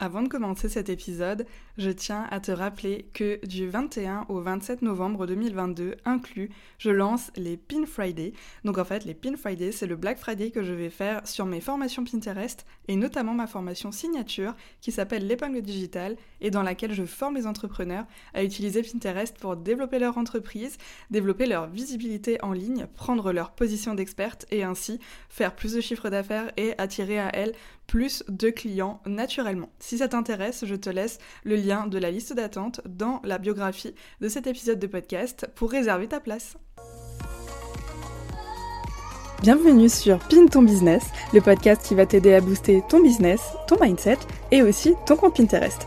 Avant de commencer cet épisode, je tiens à te rappeler que du 21 au 27 novembre 2022 inclus, je lance les Pin Friday. Donc en fait, les Pin Friday, c'est le Black Friday que je vais faire sur mes formations Pinterest et notamment ma formation signature qui s'appelle l'épingle digitale et dans laquelle je forme les entrepreneurs à utiliser Pinterest pour développer leur entreprise, développer leur visibilité en ligne, prendre leur position d'experte et ainsi faire plus de chiffre d'affaires et attirer à elles plus de clients naturellement. Si ça t'intéresse, je te laisse le lien de la liste d'attente dans la biographie de cet épisode de podcast pour réserver ta place. Bienvenue sur Pin ton business, le podcast qui va t'aider à booster ton business, ton mindset et aussi ton compte Pinterest.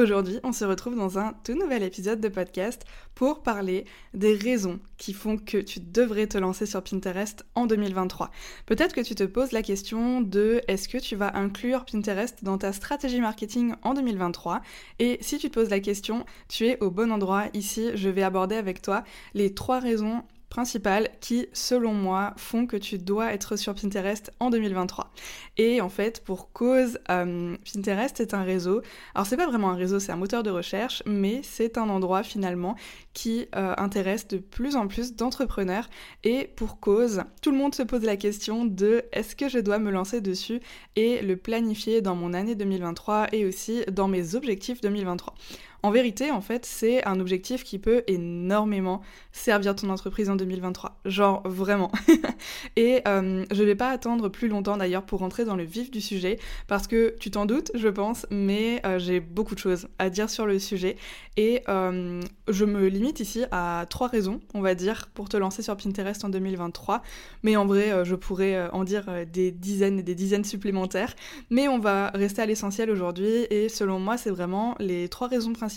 Aujourd'hui, on se retrouve dans un tout nouvel épisode de podcast pour parler des raisons qui font que tu devrais te lancer sur Pinterest en 2023. Peut-être que tu te poses la question de est-ce que tu vas inclure Pinterest dans ta stratégie marketing en 2023 Et si tu te poses la question, tu es au bon endroit. Ici, je vais aborder avec toi les trois raisons principales qui, selon moi, font que tu dois être sur Pinterest en 2023. Et en fait, pour cause, euh, Pinterest est un réseau. Alors c'est pas vraiment un réseau, c'est un moteur de recherche, mais c'est un endroit finalement qui euh, intéresse de plus en plus d'entrepreneurs. Et pour cause, tout le monde se pose la question de est-ce que je dois me lancer dessus et le planifier dans mon année 2023 et aussi dans mes objectifs 2023. En vérité, en fait, c'est un objectif qui peut énormément servir ton entreprise en 2023. Genre vraiment. et euh, je vais pas attendre plus longtemps d'ailleurs pour rentrer dans le vif du sujet parce que tu t'en doutes, je pense, mais euh, j'ai beaucoup de choses à dire sur le sujet et euh, je me limite ici à trois raisons, on va dire, pour te lancer sur Pinterest en 2023. Mais en vrai, je pourrais en dire des dizaines et des dizaines supplémentaires. Mais on va rester à l'essentiel aujourd'hui et selon moi, c'est vraiment les trois raisons principales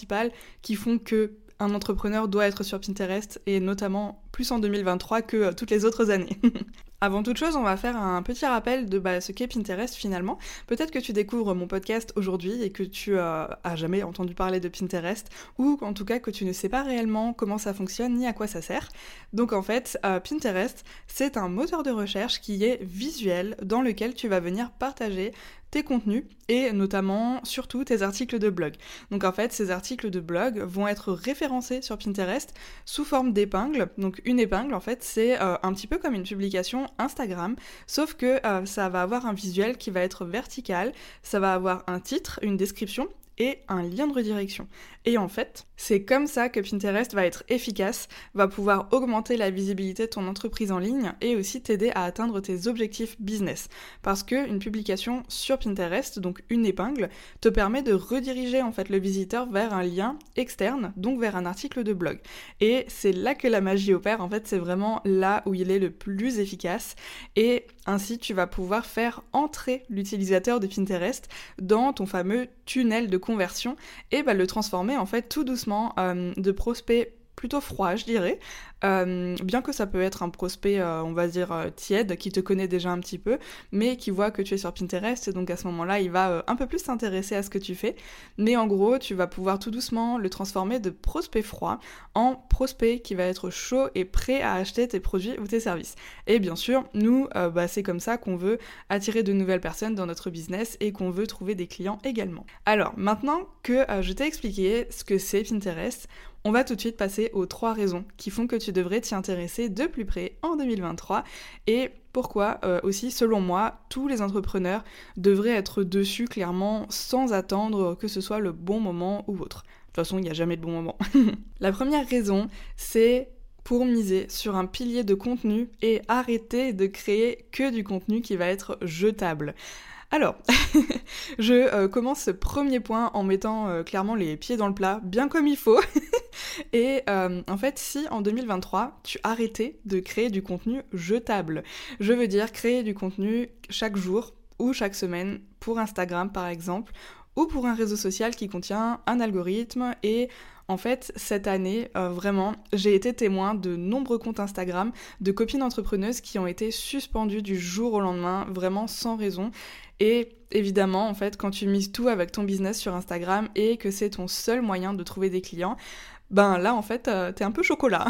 qui font que un entrepreneur doit être sur Pinterest et notamment plus en 2023 que euh, toutes les autres années. Avant toute chose, on va faire un petit rappel de bah, ce qu'est Pinterest finalement. Peut-être que tu découvres mon podcast aujourd'hui et que tu euh, as jamais entendu parler de Pinterest ou en tout cas que tu ne sais pas réellement comment ça fonctionne ni à quoi ça sert. Donc en fait, euh, Pinterest, c'est un moteur de recherche qui est visuel dans lequel tu vas venir partager tes contenus et notamment surtout tes articles de blog. Donc en fait, ces articles de blog vont être référencés sur Pinterest sous forme d'épingles. Donc une épingle en fait, c'est euh, un petit peu comme une publication Instagram, sauf que euh, ça va avoir un visuel qui va être vertical, ça va avoir un titre, une description et un lien de redirection. Et en fait, c'est comme ça que Pinterest va être efficace, va pouvoir augmenter la visibilité de ton entreprise en ligne et aussi t'aider à atteindre tes objectifs business. Parce qu'une publication sur Pinterest, donc une épingle, te permet de rediriger en fait le visiteur vers un lien externe, donc vers un article de blog. Et c'est là que la magie opère, en fait c'est vraiment là où il est le plus efficace. Et ainsi tu vas pouvoir faire entrer l'utilisateur de Pinterest dans ton fameux tunnel de conversion et bah, le transformer en fait tout doucement euh, de prospect plutôt froid, je dirais, euh, bien que ça peut être un prospect, euh, on va dire, euh, tiède, qui te connaît déjà un petit peu, mais qui voit que tu es sur Pinterest, donc à ce moment-là, il va un peu plus s'intéresser à ce que tu fais. Mais en gros, tu vas pouvoir tout doucement le transformer de prospect froid en prospect qui va être chaud et prêt à acheter tes produits ou tes services. Et bien sûr, nous, bah, c'est comme ça qu'on veut attirer de nouvelles personnes dans notre business et qu'on veut trouver des clients également. Alors, maintenant que je t'ai expliqué ce que c'est Pinterest, on va tout de suite passer aux trois raisons qui font que tu devrais t'y intéresser de plus près en 2023 et pourquoi euh, aussi, selon moi, tous les entrepreneurs devraient être dessus clairement sans attendre que ce soit le bon moment ou autre. De toute façon, il n'y a jamais de bon moment. La première raison, c'est pour miser sur un pilier de contenu et arrêter de créer que du contenu qui va être jetable. Alors, je euh, commence ce premier point en mettant euh, clairement les pieds dans le plat, bien comme il faut. Et euh, en fait, si en 2023, tu arrêtais de créer du contenu jetable, je veux dire créer du contenu chaque jour ou chaque semaine pour Instagram par exemple, ou pour un réseau social qui contient un algorithme et en fait, cette année, euh, vraiment, j'ai été témoin de nombreux comptes Instagram de copines entrepreneuses qui ont été suspendues du jour au lendemain, vraiment sans raison. Et évidemment, en fait, quand tu mises tout avec ton business sur Instagram et que c'est ton seul moyen de trouver des clients, ben là, en fait, euh, t'es un peu chocolat.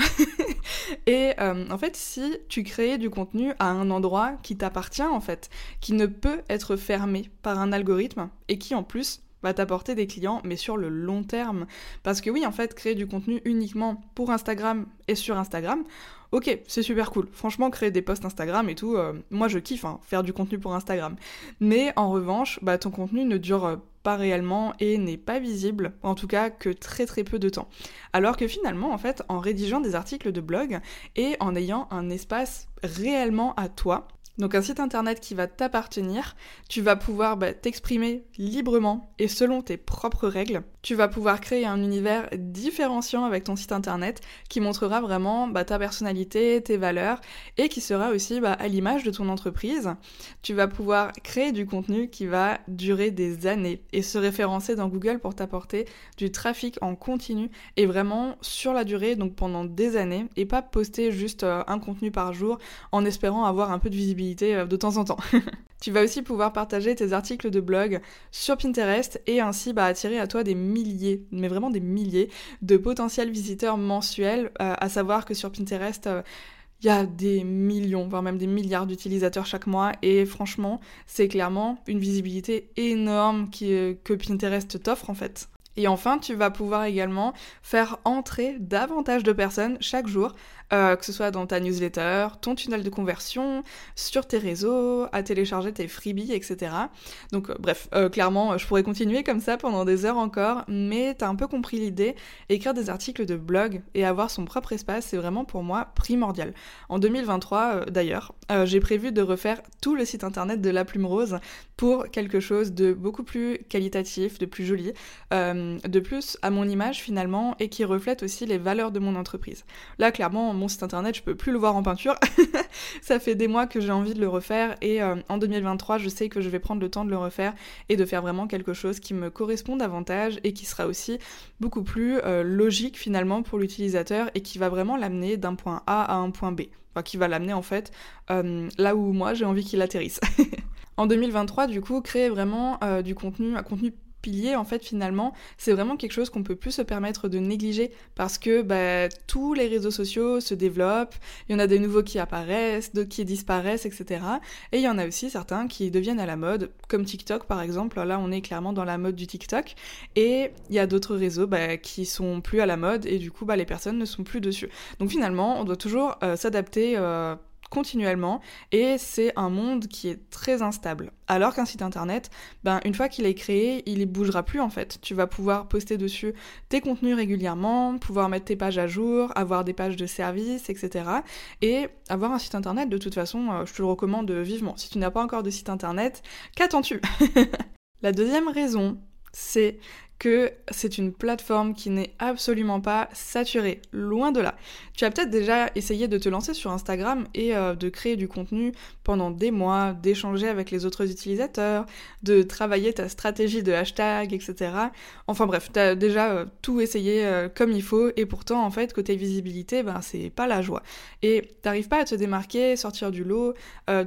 et euh, en fait, si tu crées du contenu à un endroit qui t'appartient, en fait, qui ne peut être fermé par un algorithme et qui, en plus, va t'apporter des clients, mais sur le long terme. Parce que oui, en fait, créer du contenu uniquement pour Instagram et sur Instagram, ok, c'est super cool. Franchement, créer des posts Instagram et tout, euh, moi je kiffe hein, faire du contenu pour Instagram. Mais en revanche, bah, ton contenu ne dure euh, pas réellement et n'est pas visible, en tout cas que très très peu de temps. Alors que finalement, en fait, en rédigeant des articles de blog et en ayant un espace réellement à toi, donc un site internet qui va t'appartenir, tu vas pouvoir bah, t'exprimer librement et selon tes propres règles. Tu vas pouvoir créer un univers différenciant avec ton site internet qui montrera vraiment bah, ta personnalité, tes valeurs et qui sera aussi bah, à l'image de ton entreprise. Tu vas pouvoir créer du contenu qui va durer des années et se référencer dans Google pour t'apporter du trafic en continu et vraiment sur la durée, donc pendant des années et pas poster juste euh, un contenu par jour en espérant avoir un peu de visibilité euh, de temps en temps. tu vas aussi pouvoir partager tes articles de blog sur Pinterest et ainsi bah, attirer à toi des milliers, mais vraiment des milliers de potentiels visiteurs mensuels, euh, à savoir que sur Pinterest, euh, il y a des millions, voire même des milliards d'utilisateurs chaque mois et franchement, c'est clairement une visibilité énorme que Pinterest t'offre en fait. Et enfin, tu vas pouvoir également faire entrer davantage de personnes chaque jour euh, que ce soit dans ta newsletter, ton tunnel de conversion, sur tes réseaux, à télécharger tes freebies, etc. Donc euh, bref, euh, clairement, je pourrais continuer comme ça pendant des heures encore, mais t'as un peu compris l'idée. Écrire des articles de blog et avoir son propre espace, c'est vraiment pour moi primordial. En 2023, d'ailleurs, j'ai prévu de refaire tout le site internet de La Plume Rose pour quelque chose de beaucoup plus qualitatif, de plus joli, de plus à mon image finalement, et qui reflète aussi les valeurs de mon entreprise. Là, clairement, mon site internet, je peux plus le voir en peinture. ça fait des mois que j'ai envie de le refaire et euh, en 2023, je sais que je vais prendre le temps de le refaire et de faire vraiment quelque chose qui me correspond davantage et qui sera aussi beaucoup plus euh, logique finalement pour l'utilisateur et qui va vraiment l'amener d'un point A à un point B. Enfin, qui va l'amener en fait euh, là où moi j'ai envie qu'il atterrisse. en 2023, du coup, créer vraiment du contenu, un contenu piliers, en fait, finalement, c'est vraiment quelque chose qu'on peut plus se permettre de négliger parce que bah, tous les réseaux sociaux se développent, il y en a des nouveaux qui apparaissent, d'autres qui disparaissent, etc. Et il y en a aussi certains qui deviennent à la mode, comme TikTok par exemple. Là, on est clairement dans la mode du TikTok. Et il y a d'autres réseaux bah, qui sont plus à la mode et du coup, bah, les personnes ne sont plus dessus. Donc finalement, on doit toujours euh, s'adapter. Euh, continuellement et c'est un monde qui est très instable. Alors qu'un site internet, ben, une fois qu'il est créé, il ne bougera plus en fait. Tu vas pouvoir poster dessus tes contenus régulièrement, pouvoir mettre tes pages à jour, avoir des pages de service, etc. Et avoir un site internet, de toute façon, euh, je te le recommande vivement. Si tu n'as pas encore de site internet, qu'attends-tu? La deuxième raison, c'est que c'est une plateforme qui n'est absolument pas saturée, loin de là. Tu as peut-être déjà essayé de te lancer sur Instagram et euh, de créer du contenu pendant des mois, d'échanger avec les autres utilisateurs, de travailler ta stratégie de hashtag, etc. Enfin bref, tu as déjà euh, tout essayé euh, comme il faut et pourtant en fait côté visibilité, ben c'est pas la joie. Et t'arrives pas à te démarquer, sortir du lot,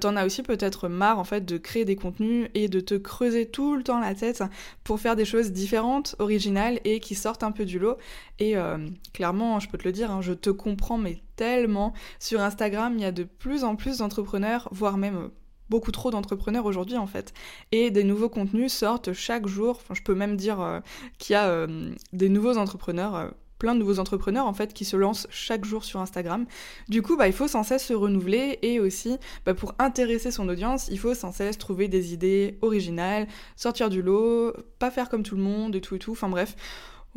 t'en as aussi peut-être marre en fait de créer des contenus et de te creuser tout le temps la tête pour faire des choses différentes originales et qui sortent un peu du lot. Et euh, clairement, je peux te le dire, hein, je te comprends, mais tellement. Sur Instagram, il y a de plus en plus d'entrepreneurs, voire même euh, beaucoup trop d'entrepreneurs aujourd'hui en fait. Et des nouveaux contenus sortent chaque jour. Je peux même dire euh, qu'il y a des nouveaux entrepreneurs plein de nouveaux entrepreneurs en fait qui se lancent chaque jour sur Instagram. Du coup, bah, il faut sans cesse se renouveler et aussi bah, pour intéresser son audience, il faut sans cesse trouver des idées originales, sortir du lot, pas faire comme tout le monde et tout et tout. Enfin bref,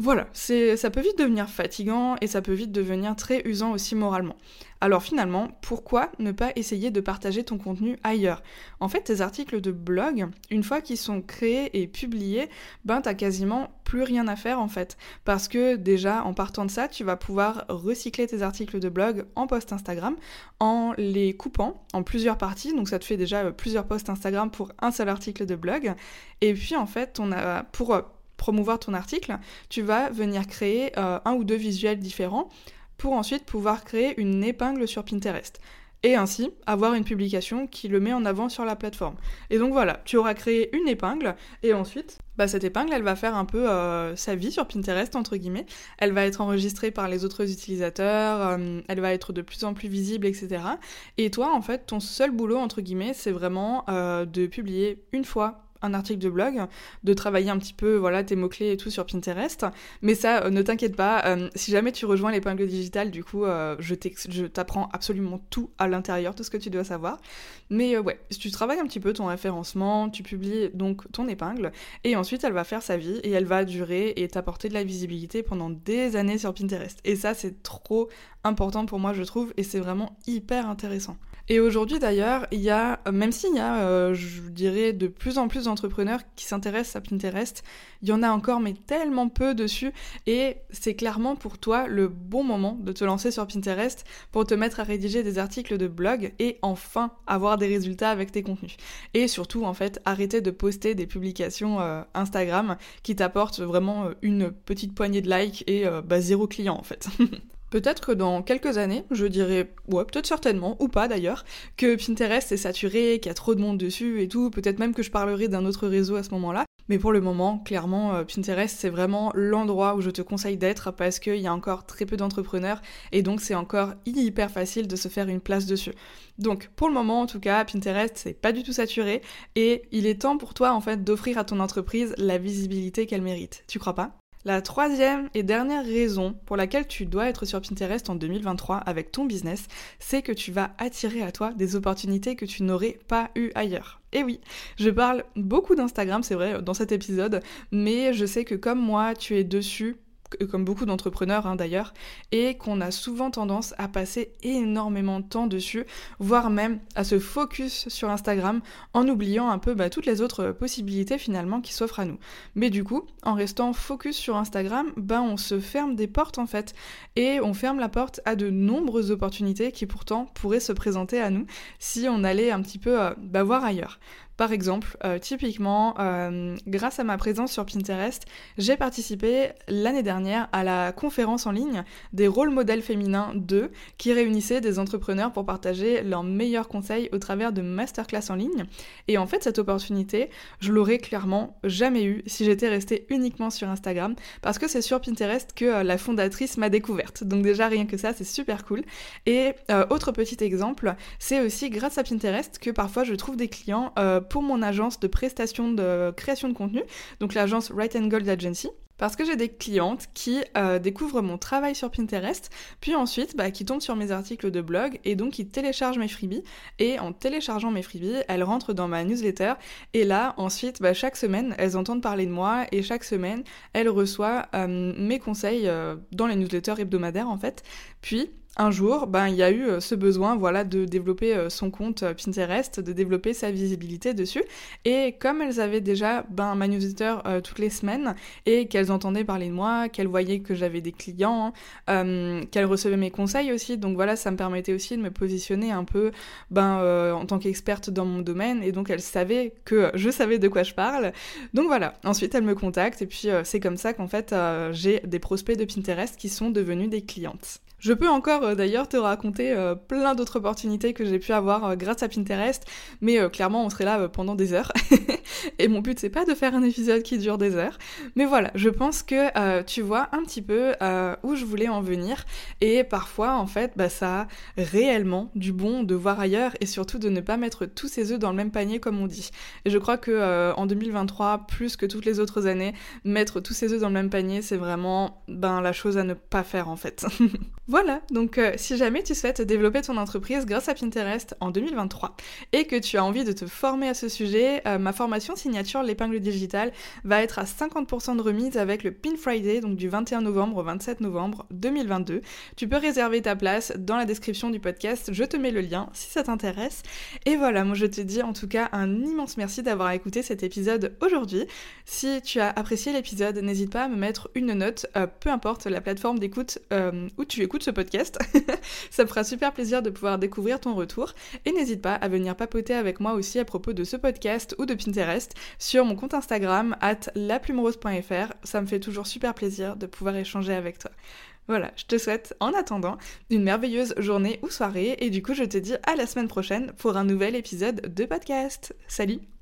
Voilà, ça peut vite devenir fatigant et ça peut vite devenir très usant aussi moralement. Alors finalement, pourquoi ne pas essayer de partager ton contenu ailleurs? En fait, tes articles de blog, une fois qu'ils sont créés et publiés, ben t'as quasiment plus rien à faire en fait. Parce que déjà, en partant de ça, tu vas pouvoir recycler tes articles de blog en post Instagram en les coupant en plusieurs parties. Donc ça te fait déjà euh, plusieurs posts Instagram pour un seul article de blog. Et puis en fait, on a pour euh, promouvoir ton article, tu vas venir créer euh, un ou deux visuels différents pour ensuite pouvoir créer une épingle sur Pinterest. Et ainsi avoir une publication qui le met en avant sur la plateforme. Et donc voilà, tu auras créé une épingle et ensuite, bah, cette épingle, elle va faire un peu euh, sa vie sur Pinterest, entre guillemets. Elle va être enregistrée par les autres utilisateurs, euh, elle va être de plus en plus visible, etc. Et toi, en fait, ton seul boulot, entre guillemets, c'est vraiment de publier une fois un article de blog, de travailler un petit peu voilà tes mots-clés et tout sur Pinterest. Mais ça, euh, ne t'inquiète pas, euh, si jamais tu rejoins l'épingle digitale, du coup, euh, je t'apprends absolument tout à l'intérieur, tout ce que tu dois savoir. Mais ouais, si tu travailles un petit peu ton référencement, tu publies donc ton épingle, et ensuite elle va faire sa vie, et elle va durer et t'apporter de la visibilité pendant des années sur Pinterest. Et ça, c'est trop important pour moi, je trouve, et c'est vraiment hyper intéressant. Et aujourd'hui d'ailleurs, il y a, même s'il y a, euh, je dirais, de plus en plus d'entrepreneurs qui s'intéressent à Pinterest, il y en a encore mais tellement peu dessus et c'est clairement pour toi le bon moment de te lancer sur Pinterest pour te mettre à rédiger des articles de blog et enfin avoir des résultats avec tes contenus. Et surtout en fait arrêter de poster des publications euh, Instagram qui t'apportent vraiment euh, une petite poignée de likes et bah, zéro client en fait. Peut-être que dans quelques années, je dirais, ouais, peut-être certainement, ou pas d'ailleurs, que Pinterest est saturé, qu'il y a trop de monde dessus et tout, peut-être même que je parlerai d'un autre réseau à ce moment-là. Mais pour le moment, clairement, euh, Pinterest, c'est vraiment l'endroit où je te conseille d'être parce qu'il y a encore très peu d'entrepreneurs et donc c'est encore hyper facile de se faire une place dessus. Donc pour le moment, en tout cas, Pinterest, c'est pas du tout saturé et il est temps pour toi, en fait, d'offrir à ton entreprise la visibilité qu'elle mérite. Tu crois pas? La troisième et dernière raison pour laquelle tu dois être sur Pinterest en 2023 avec ton business, c'est que tu vas attirer à toi des opportunités que tu n'aurais pas eues ailleurs. Et oui, je parle beaucoup d'Instagram, c'est vrai, dans cet épisode, mais je sais que comme moi, tu es dessus comme beaucoup d'entrepreneurs hein, d'ailleurs, et qu'on a souvent tendance à passer énormément de temps dessus, voire même à se focus sur Instagram en oubliant un peu bah, toutes les autres possibilités finalement qui s'offrent à nous. Mais du coup, en restant focus sur Instagram, bah, on se ferme des portes en fait, et on ferme la porte à de nombreuses opportunités qui pourtant pourraient se présenter à nous si on allait un petit peu euh, bah, voir ailleurs. Par exemple, euh, typiquement, euh, grâce à ma présence sur Pinterest, j'ai participé l'année dernière à la conférence en ligne des rôles modèles féminins 2 qui réunissait des entrepreneurs pour partager leurs meilleurs conseils au travers de masterclass en ligne. Et en fait, cette opportunité, je l'aurais clairement jamais eue si j'étais restée uniquement sur Instagram parce que c'est sur Pinterest que euh, la fondatrice m'a découverte. Donc déjà, rien que ça, c'est super cool. Et autre petit exemple, c'est aussi grâce à Pinterest que parfois je trouve des clients pour mon agence de prestation de création de contenu, donc l'agence Right and Gold Agency. Parce que j'ai des clientes qui euh, découvrent mon travail sur Pinterest, puis ensuite bah, qui tombent sur mes articles de blog et donc qui téléchargent mes freebies. Et en téléchargeant mes freebies, elles rentrent dans ma newsletter. Et là, ensuite, bah, chaque semaine, elles entendent parler de moi et chaque semaine, elles reçoivent euh, mes conseils euh, dans les newsletters hebdomadaires en fait. Puis, un jour, ben, il y a eu euh, ce besoin voilà, de développer euh, son compte euh, Pinterest, de développer sa visibilité dessus. Et comme elles avaient déjà ben, ma newsletter toutes les semaines et qu'elles entendaient parler de moi, qu'elles voyaient que j'avais des clients, qu'elles recevaient mes conseils aussi, donc voilà, ça me permettait aussi de me positionner un peu ben, en tant qu'experte dans mon domaine. Et donc elles savaient que je savais de quoi je parle. Donc voilà, ensuite elles me contactent et puis c'est comme ça qu'en fait j'ai des prospects de Pinterest qui sont devenus des clientes. Je peux encore euh, d'ailleurs te raconter euh, plein d'autres opportunités que j'ai pu avoir euh, grâce à Pinterest, mais clairement on serait là pendant des heures. Et mon but c'est pas de faire un épisode qui dure des heures, mais voilà, je pense que tu vois un petit peu où je voulais en venir. Et parfois en fait, bah, ça a réellement du bon de voir ailleurs et surtout de ne pas mettre tous ses œufs dans le même panier comme on dit. Et je crois que en 2023, plus que toutes les autres années, mettre tous ses œufs dans le même panier, c'est vraiment ben la chose à ne pas faire en fait. Voilà, donc euh, si jamais tu souhaites développer ton entreprise grâce à Pinterest en 2023 et que tu as envie de te former à ce sujet, euh, ma formation signature l'épingle digitale va être à 50% de remise avec le Pin Friday, donc du 21 novembre au 27 novembre 2022. Tu peux réserver ta place dans la description du podcast, je te mets le lien si ça t'intéresse. Et voilà, moi je te dis en tout cas un immense merci d'avoir écouté cet épisode aujourd'hui. Si tu as apprécié l'épisode, n'hésite pas à me mettre une note, euh, peu importe la plateforme d'écoute où tu écoutes ce podcast. ça me fera super plaisir de pouvoir découvrir ton retour. Et n'hésite pas à venir papoter avec moi aussi à propos de ce podcast ou de Pinterest sur mon compte Instagram at laplumerose.fr. Ça me fait toujours super plaisir de pouvoir échanger avec toi. Voilà, je te souhaite en attendant une merveilleuse journée ou soirée et du coup je te dis à la semaine prochaine pour un nouvel épisode de podcast. Salut